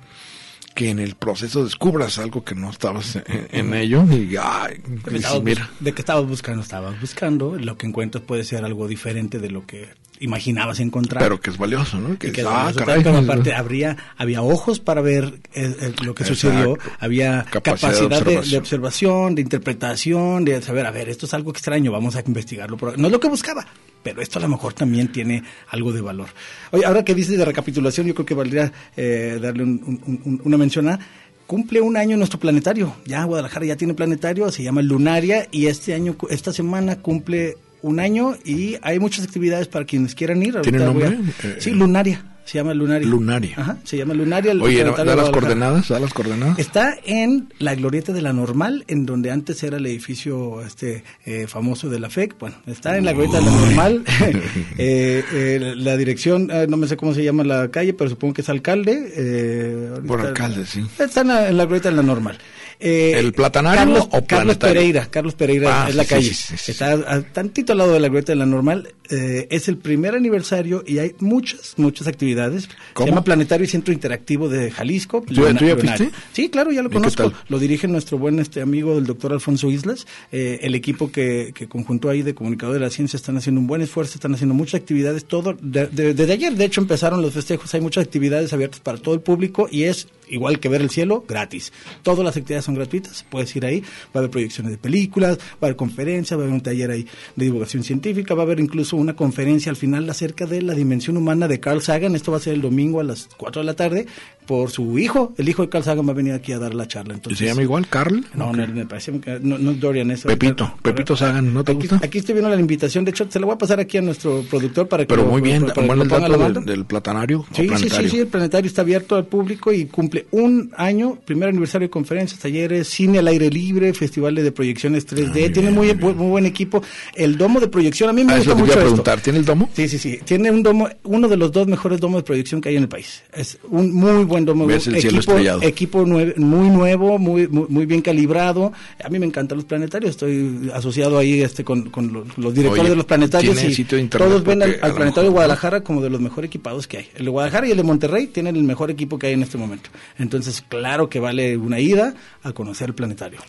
que en el proceso descubras algo que no estabas en, en ello y, ay, dices, mira, de que estabas buscando, estabas buscando. Lo que encuentras puede ser algo diferente de lo que imaginabas encontrar. pero que es valioso, ¿no? Que es, ah, además, caray, pero aparte habría había ojos para ver eh, eh, lo que sucedió había Capacidad de capacidad de, de observación. de interpretación de saber a ver esto es algo extraño vamos a investigarlo no es lo que buscaba pero esto a lo mejor también tiene algo de valor oye ahora que dices de recapitulación yo creo que valdría eh, darle un- un- un- una mención a Cumple un año nuestro planetario. Ya Guadalajara ya tiene planetario, se llama Lunaria y este año, esta semana cumple un año y hay muchas actividades para quienes quieran ir. ¿Tiene voy a- nombre? Eh, sí, Lunaria. Se llama Lunaria. Lunaria. Ajá, se llama Lunaria. el Oye, da las coordenadas, da las coordenadas. Está en la glorieta de la Normal, en donde antes era el edificio este eh, famoso de la FEC. Bueno, está en la glorieta de la Normal. *laughs* *laughs* Eh, eh, la dirección, eh, no me sé cómo se llama la calle, pero supongo que es alcalde. eh, Por alcalde, sí. Está en la, en la glorieta de la Normal. Eh, ¿El Platanario Carlos, o Carlos? Pereira, Carlos Pereira Ah, es la sí, calle. sí, sí, sí. Está a, tantito al lado de la glorieta de la Normal. Eh, es el primer aniversario y hay muchas, muchas actividades. ¿Cómo? Se llama Planetario y Centro Interactivo de Jalisco. ¿Tú ya- tú ya fuiste? Sí, claro, ya lo ¿Y qué conozco. Lo dirige nuestro buen este amigo, el doctor Alfonso Islas. Eh, el equipo que, que conjuntó ahí de Comunicador de la Ciencia están haciendo un buen esfuerzo, están haciendo muchas actividades. Todo de- de- Desde ayer, de hecho, empezaron los festejos. Hay muchas actividades abiertas para todo el público y es igual que ver el cielo, gratis. Todas las actividades son gratuitas, puedes ir ahí. Va a haber proyecciones de películas, va a haber conferencias, va a haber un taller ahí de divulgación científica, va a haber incluso una conferencia al final acerca de la dimensión humana de Carl Sagan. Esto va a ser el domingo a las 4 de la tarde por su hijo. El hijo de Carl Sagan va a venir aquí a dar la charla. ¿Y Entonces, se llama igual Carl? no, no, me parece que no, no Dorian, es Pepito, Pepito Sagan, ¿no te aquí, gusta? Aquí estoy viendo la invitación, de hecho, se la voy a pasar aquí a nuestro productor para que Pero lo- muy bien, para que bueno lo el dato del, del platanario Sí, sí, sí, sí, el planetario está abierto al público y cumple un año, primer aniversario de conferencias, talleres, cine al aire libre, festivales de proyecciones 3D, tiene muy, bu- muy buen equipo. El domo de proyección, a mí me Ah, gusta que te mucho iba a esto. preguntar. ¿Tiene el domo? Sí, sí, sí. Tiene un domo, uno de los dos mejores domos de proyección que hay en el país. Es un muy buen domo. Ves el cielo equipo, estrellado. equipo nue- muy nuevo, muy, muy muy bien calibrado. A mí me encantan los planetarios. Estoy asociado ahí este con, con los, los directores Oye, de los planetarios ¿tiene y sitio de todos ven al, al planetario de. Guadalajara como de los mejor equipados que hay. El de Guadalajara y el de Monterrey tienen el mejor equipo que hay en este momento. Entonces, claro que vale una ida a conocer el planetario.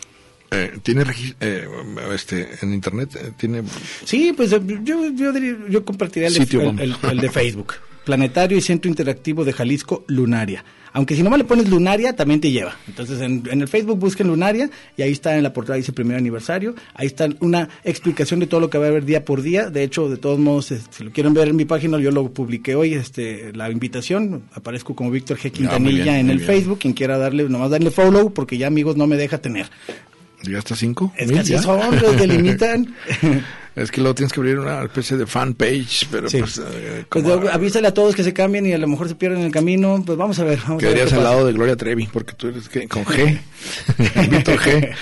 Eh, ¿Tiene eh, este, en internet? eh, ¿Tiene Sí, pues yo, yo, diría- yo compartiría el, de- Sitio, el- el- el de Facebook. *laughs* Planetario y Centro Interactivo de Jalisco, Lunaria. Aunque si nomás le pones Lunaria, también te lleva. Entonces en, en el Facebook busquen Lunaria y ahí está en la portada, dice primer aniversario. Ahí está una explicación de todo lo que va a haber día por día. De hecho, de todos modos, eh, si lo quieren ver en mi página, yo lo publiqué hoy, este, la invitación. Aparezco como Víctor G. Quintanilla bien, en el bien. Facebook. Quien quiera darle, nomás darle follow, porque ya amigos no me deja tener. ¿Ya hasta cinco? Es ¿Mil que así son, los delimitan. *laughs* Es que luego tienes que abrir una especie de fanpage, pero Sí. pues... eh, Pues avísale a todos que se cambien y a lo mejor se pierden en el camino. Pues vamos a ver. Vamos a ver Quedarías qué al pasa. lado de Gloria Trevi, porque tú eres que con G. *laughs* G.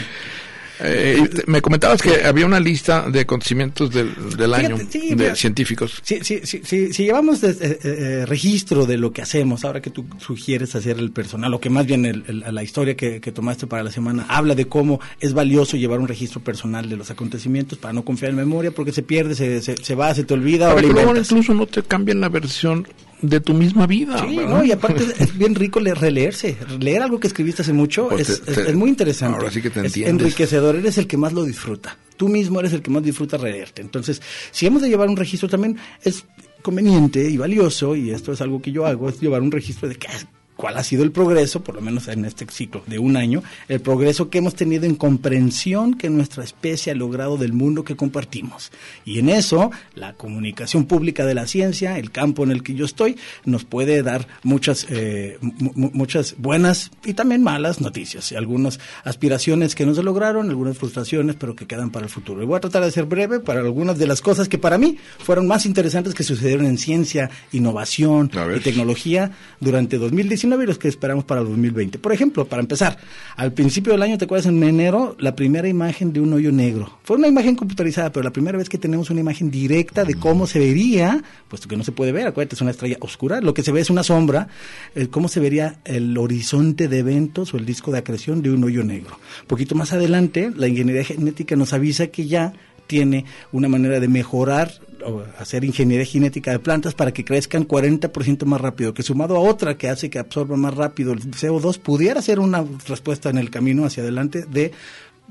Eh, me comentabas que había una lista de acontecimientos del, del Fíjate, año sí, de mira. científicos. Si, si, si, si, llevamos de- eh, eh, registro de lo que hacemos, ahora que tú sugieres hacer el personal, o que más bien el- el- la historia que, que tomaste para la semana habla de cómo es valioso llevar un registro personal de los acontecimientos para no confiar en memoria, porque se pierde, se, se, se va, se te olvida o Para le que luego inventas. incluso no te cambien la versión de tu misma vida. Sí, ¿verdad? no, y aparte es, es bien rico leer, releerse. Leer algo que escribiste hace mucho Pues es, te- es- te- es muy interesante. ahora sí que te es entiendes. enriquecedor, eres el que más lo disfruta. Tú mismo eres el que más disfruta leerte. Entonces, si hemos de llevar un registro también es conveniente y valioso, y esto es algo que yo hago, es llevar un registro de qué cuál ha sido el progreso, por lo menos en este ciclo de un año, el progreso que hemos tenido en comprensión que nuestra especie ha logrado del mundo que compartimos. Y en eso, la comunicación pública de la ciencia, el campo en el que yo estoy, nos puede dar muchas, eh, mu- mu- muchas buenas y también malas noticias. Algunas aspiraciones que no se lograron, algunas frustraciones, pero que quedan para el futuro. Y voy a tratar de ser breve para algunas de las cosas que para mí fueron más interesantes que sucedieron en ciencia, innovación y tecnología durante 2019 y los que esperamos para el 2020. Por ejemplo, para empezar, al principio del año, ¿te acuerdas? En enero, la primera imagen de un hoyo negro. Fue una imagen computarizada, pero la primera vez que tenemos una imagen directa de cómo se vería, puesto que no se puede ver, acuérdate, es una estrella oscura, lo que se ve es una sombra, eh, cómo se vería el horizonte de eventos o el disco de acreción de un hoyo negro. Poquito más adelante, la ingeniería genética nos avisa que ya tiene una manera de mejorar o hacer ingeniería genética de plantas para que crezcan 40% más rápido, que sumado a otra que hace que absorba más rápido el CO2, pudiera ser una respuesta en el camino hacia adelante de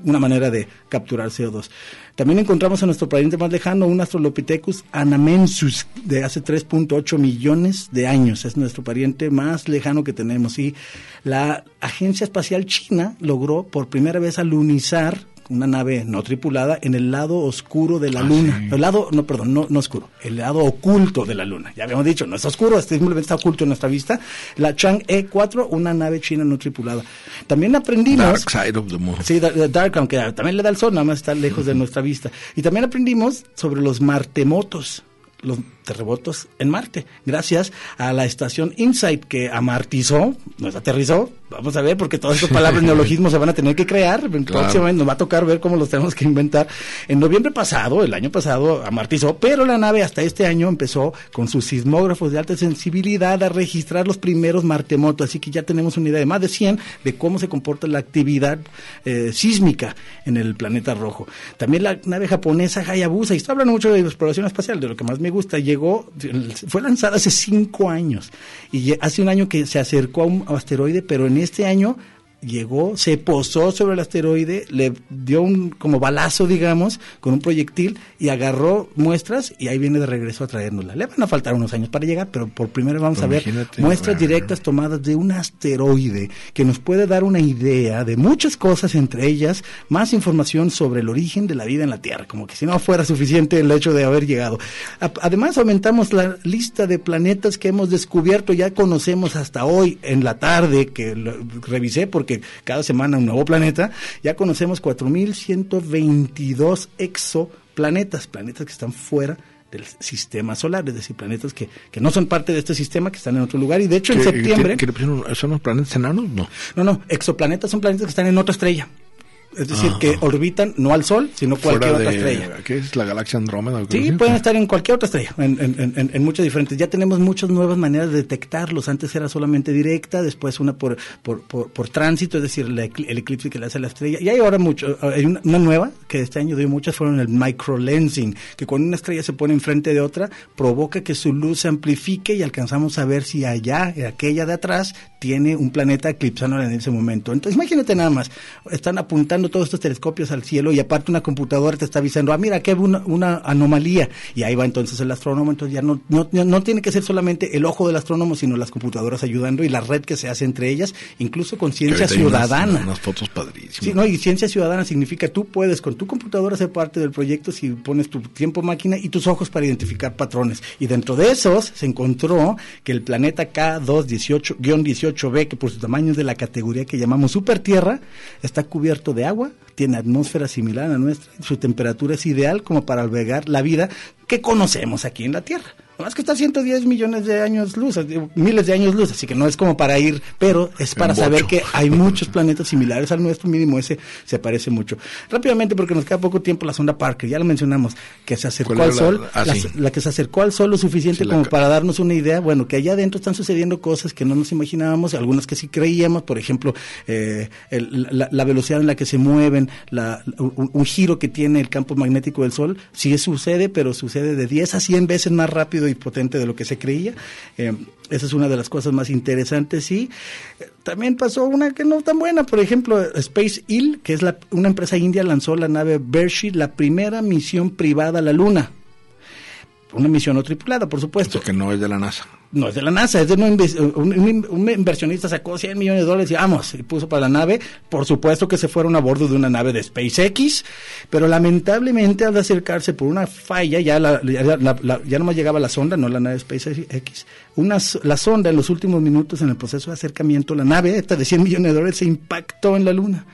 una manera de capturar CO2. También encontramos a nuestro pariente más lejano, un Astrolopithecus anamensus, de hace 3.8 millones de años. Es nuestro pariente más lejano que tenemos. Y la Agencia Espacial China logró por primera vez alunizar una nave no tripulada en el lado oscuro de la Ah, luna. sí. El lado, no, perdón, no, no oscuro, el lado oculto de la luna. Ya habíamos dicho, no es oscuro, este simplemente está oculto en nuestra vista. La Chang E4, una nave china no tripulada. También aprendimos... Dark Side of the Moon. Sí, da- da- Dark, aunque también le da el sol, nada más está lejos de nuestra vista. Y también aprendimos sobre los martemotos, los terremotos en Marte, gracias a la estación InSight que amartizó, nos aterrizó. Vamos a ver, porque todas estas palabras neologismos se van a tener que crear. Próximamente nos va a tocar ver cómo los tenemos que inventar. En noviembre pasado, el año pasado, amartizó, pero la nave hasta este año empezó con sus sismógrafos de alta sensibilidad a registrar los primeros martemotos. Así que ya tenemos una idea de más de 100 de cómo se comporta la actividad eh, sísmica en el planeta rojo. También la nave japonesa Hayabusa, y está hablando mucho de exploración espacial, de lo que más me gusta, llegó, fue lanzada hace cinco años, y hace un año que se acercó a un asteroide, pero en este año llegó, se posó sobre el asteroide, le dio un como balazo, digamos, con un proyectil y agarró muestras y ahí viene de regreso a traérnosla. Le van a faltar unos años para llegar, pero por primera vez vamos a ver muestras bueno. directas tomadas de un asteroide que nos puede dar una idea de muchas cosas, entre ellas más información sobre el origen de la vida en la Tierra, como que si no fuera suficiente el hecho de haber llegado. Además, aumentamos la lista de planetas que hemos descubierto, ya conocemos hasta hoy en la tarde, que lo revisé porque cada semana un nuevo planeta, ya conocemos 4.122 exoplanetas, planetas que están fuera del sistema solar, es decir, planetas que, que no son parte de este sistema, que están en otro lugar, y de hecho en ¿Qué- septiembre... qué-? ¿Son los planetas enanos? No. No, no, exoplanetas son planetas que están en otra estrella. Es decir, que orbitan no al Sol, sino cualquier otra de, estrella. ¿Qué es la galaxia Andrómeda? Sí, pueden estar en cualquier otra estrella, en, en- en- en muchas diferentes. Ya tenemos muchas nuevas maneras de detectarlos. Antes era solamente directa, después una por, por, por, por tránsito, es decir, la el eclipse que le hace a la estrella. Y hay ahora mucho, hay una, una nueva que este año dio muchas, fueron el microlensing, que cuando una estrella se pone enfrente de otra, provoca que su luz se amplifique y alcanzamos a ver si allá, aquella de atrás, tiene un planeta eclipsándola en ese momento. Entonces, imagínate nada más, están apuntando todos estos telescopios al cielo y aparte una computadora te está avisando, ah, mira, aquí hay una, una anomalía. Y ahí va entonces el astrónomo, entonces ya no, no, no tiene que ser solamente el ojo del astrónomo, sino las computadoras ayudando y la red que se hace entre ellas, incluso con Que ciencia unas- ciudadana. Unas, fotos padrísimas. Sí, no, y ciencia ciudadana significa tú puedes con tu computadora ser parte del proyecto si pones tu tiempo máquina y tus ojos para identificar patrones. Y dentro de esos se encontró que el planeta K218-18b, que por su tamaño es de la categoría que llamamos supertierra, está cubierto de agua, tiene atmósfera similar a la nuestra, su temperatura es ideal como para albergar la vida que conocemos aquí en la Tierra. Más que está a 110 millones de años luz, digo, miles de años luz, así que no es como para ir, pero es para saber que hay *laughs* muchos planetas similares al nuestro, mínimo ese se parece mucho. Rápidamente, porque nos queda poco tiempo, la sonda Parker, ya lo mencionamos, que se acercó ¿Cuál al la- Sol, ah, la, sí. la que se acercó al Sol lo suficiente Sí, como para darnos una idea, bueno, que allá adentro están sucediendo cosas que no nos imaginábamos, algunas que sí creíamos, por ejemplo, eh, el- la, la velocidad en la que se mueven, la, un, un giro que tiene el campo magnético del Sol, sí sucede, pero sucede de 10 a 100 veces más rápido y potente de lo que se creía. Eh, esa es una de las cosas más interesantes y eh, también pasó una que no tan buena, por ejemplo, Space Hill, que es la, una empresa india, lanzó la nave Beresheet, la primera misión privada a la Luna. Una misión no tripulada, por supuesto Esto que no es de la NASA. no es de la NASA, es de un, inversionista sacó 100 millones de dólares y vamos, y puso para la nave. Por supuesto que se fueron a bordo de una nave de SpaceX, pero lamentablemente al acercarse por una falla, ya, la, ya, la- la- ya nomás llegaba la sonda, no la nave SpaceX, una, la sonda en los últimos minutos en el proceso de acercamiento, la nave esta de 100 millones de dólares se impactó en la Luna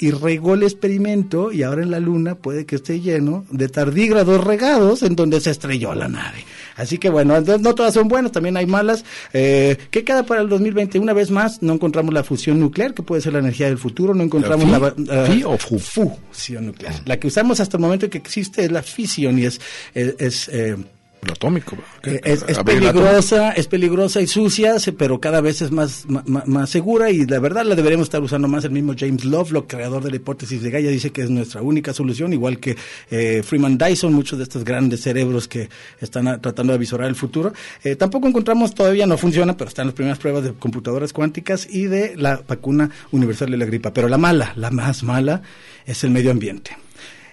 y regó el experimento y ahora en la luna puede que esté lleno de tardígrados regados en donde se estrelló la nave. Así que bueno, entonces no todas son buenas, también hay malas. Eh, ¿Qué queda para el 2020? Una vez más, no encontramos la fusión nuclear, que puede ser la energía del futuro, no encontramos ¿La la... fi- fi o fu? Fusión nuclear. La que usamos hasta el momento que existe es la fisión y es... es, es, eh, atómico. Eh, es, es peligrosa, es peligrosa y sucia, pero cada vez es más, más, más, segura y la verdad la deberemos estar usando más. El mismo James Lovelock, creador de la hipótesis de Gaia, dice que es nuestra única solución, igual que eh, Freeman Dyson, muchos de estos grandes cerebros que están tratando de avisorar el futuro. Eh, tampoco encontramos, todavía no funciona, pero están las primeras pruebas de computadoras cuánticas y de la vacuna universal de la gripa. Pero la mala, la más mala, es el medio ambiente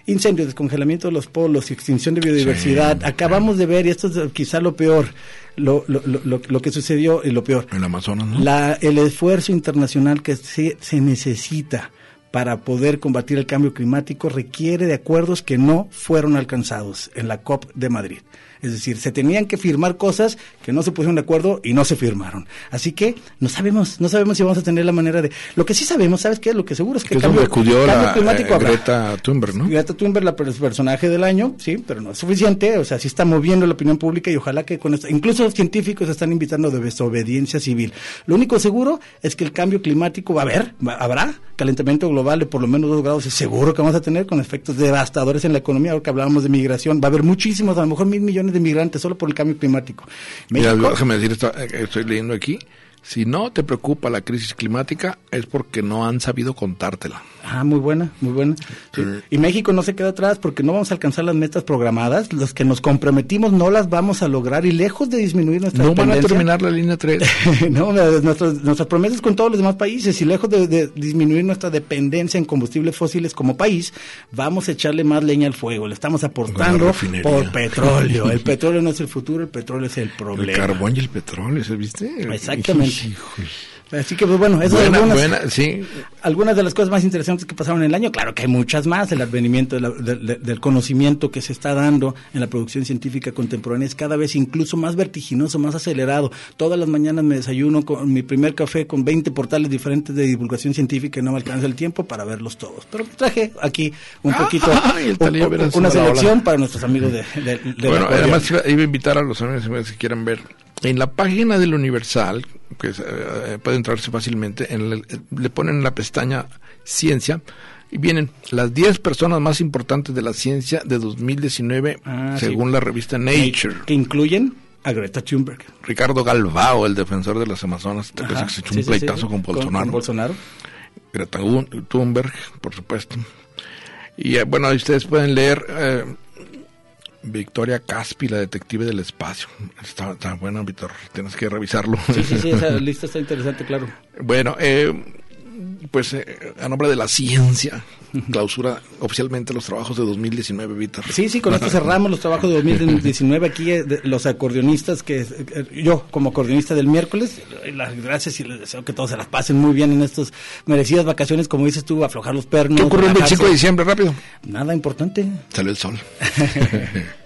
incendios, descongelamiento de los polos, extinción de biodiversidad. Acabamos de ver, y esto es quizá lo peor, lo, lo, lo, lo que sucedió y lo peor. En Amazonas, ¿no? La, el esfuerzo internacional que se, se necesita para poder combatir el cambio climático requiere de acuerdos que no fueron alcanzados en la COP de Madrid. Es decir, se tenían que firmar cosas que no se pusieron de acuerdo y no se firmaron. Así que no sabemos, no sabemos si vamos a tener la manera de. Lo que sí sabemos, ¿sabes qué? Lo que seguro es que, el cambio, climático eh, Greta Thunberg, ¿no? Greta Thunberg, la personaje del año, sí, pero no es suficiente. O sea, sí está moviendo la opinión pública y ojalá que con esto, incluso los científicos están invitando de desobediencia civil. Lo único seguro es que el cambio climático va a haber, habrá calentamiento global de por lo menos dos grados, es seguro que vamos a tener con efectos devastadores en la economía. Ahora que hablábamos de migración, va a haber muchísimos, a lo mejor mil millones de migrantes solo por el cambio climático. Mira, déjame decir, esto, eh, estoy leyendo aquí, si no te preocupa la crisis climática es porque no han sabido contártela. Ah, muy buena, muy buena. Y México no se queda atrás porque no vamos a alcanzar las metas programadas. Los que nos comprometimos no las vamos a lograr y lejos de disminuir nuestra No van a terminar la línea 3. *laughs* no, nuestras promesas con todos los demás países y lejos de, disminuir nuestra dependencia en combustibles fósiles como país, vamos a echarle más leña al fuego. Le estamos aportando por petróleo. El *laughs* petróleo no es el futuro, el petróleo es el problema. El carbón y el petróleo, ¿viste? Exactamente. Así que, pues bueno, eso es algunas, sí. algunas de las cosas más interesantes que pasaron en el año. Claro que hay muchas más. El advenimiento del conocimiento que se está dando en la producción científica contemporánea es cada vez incluso más vertiginoso, más acelerado. Todas las mañanas me desayuno con mi primer café con 20 portales diferentes de divulgación científica y no me alcanza el tiempo para verlos todos. Pero traje aquí un ah, poquito, *laughs* una selección para nuestros amigos de, Bueno, además iba, a invitar a los amigos que quieran ver en la página del Universal, que eh, puede entrarse fácilmente, le ponen en la pestaña Ciencia y vienen las 10 personas más importantes de la ciencia de 2019 ah, según la revista Nature. Que incluyen a Greta Thunberg. Ricardo Galvao, el defensor de las Amazonas, que se echó un pleitazo con Bolsonaro. Con Bolsonaro. Greta Thunberg, por supuesto. Y eh, bueno, ustedes pueden leer eh, Victoria Caspi, la detective del espacio. Está, está bueno, Víctor, tienes que revisarlo. Sí, sí, sí, esa *laughs* lista está interesante, claro. Bueno, eh, pues eh, a nombre de la ciencia, *laughs* clausura oficialmente los trabajos de 2019, Víctor. Sí, sí, con esto cerramos los trabajos de 2019. Aquí eh, los acordeonistas, que yo como acordeonista del miércoles, las gracias y les deseo que todos se las pasen muy bien en estas merecidas vacaciones, como dices tú, aflojar los pernos. ¿Qué ocurrió el 25 de diciembre, rápido? Nada importante. Salió el sol. *laughs*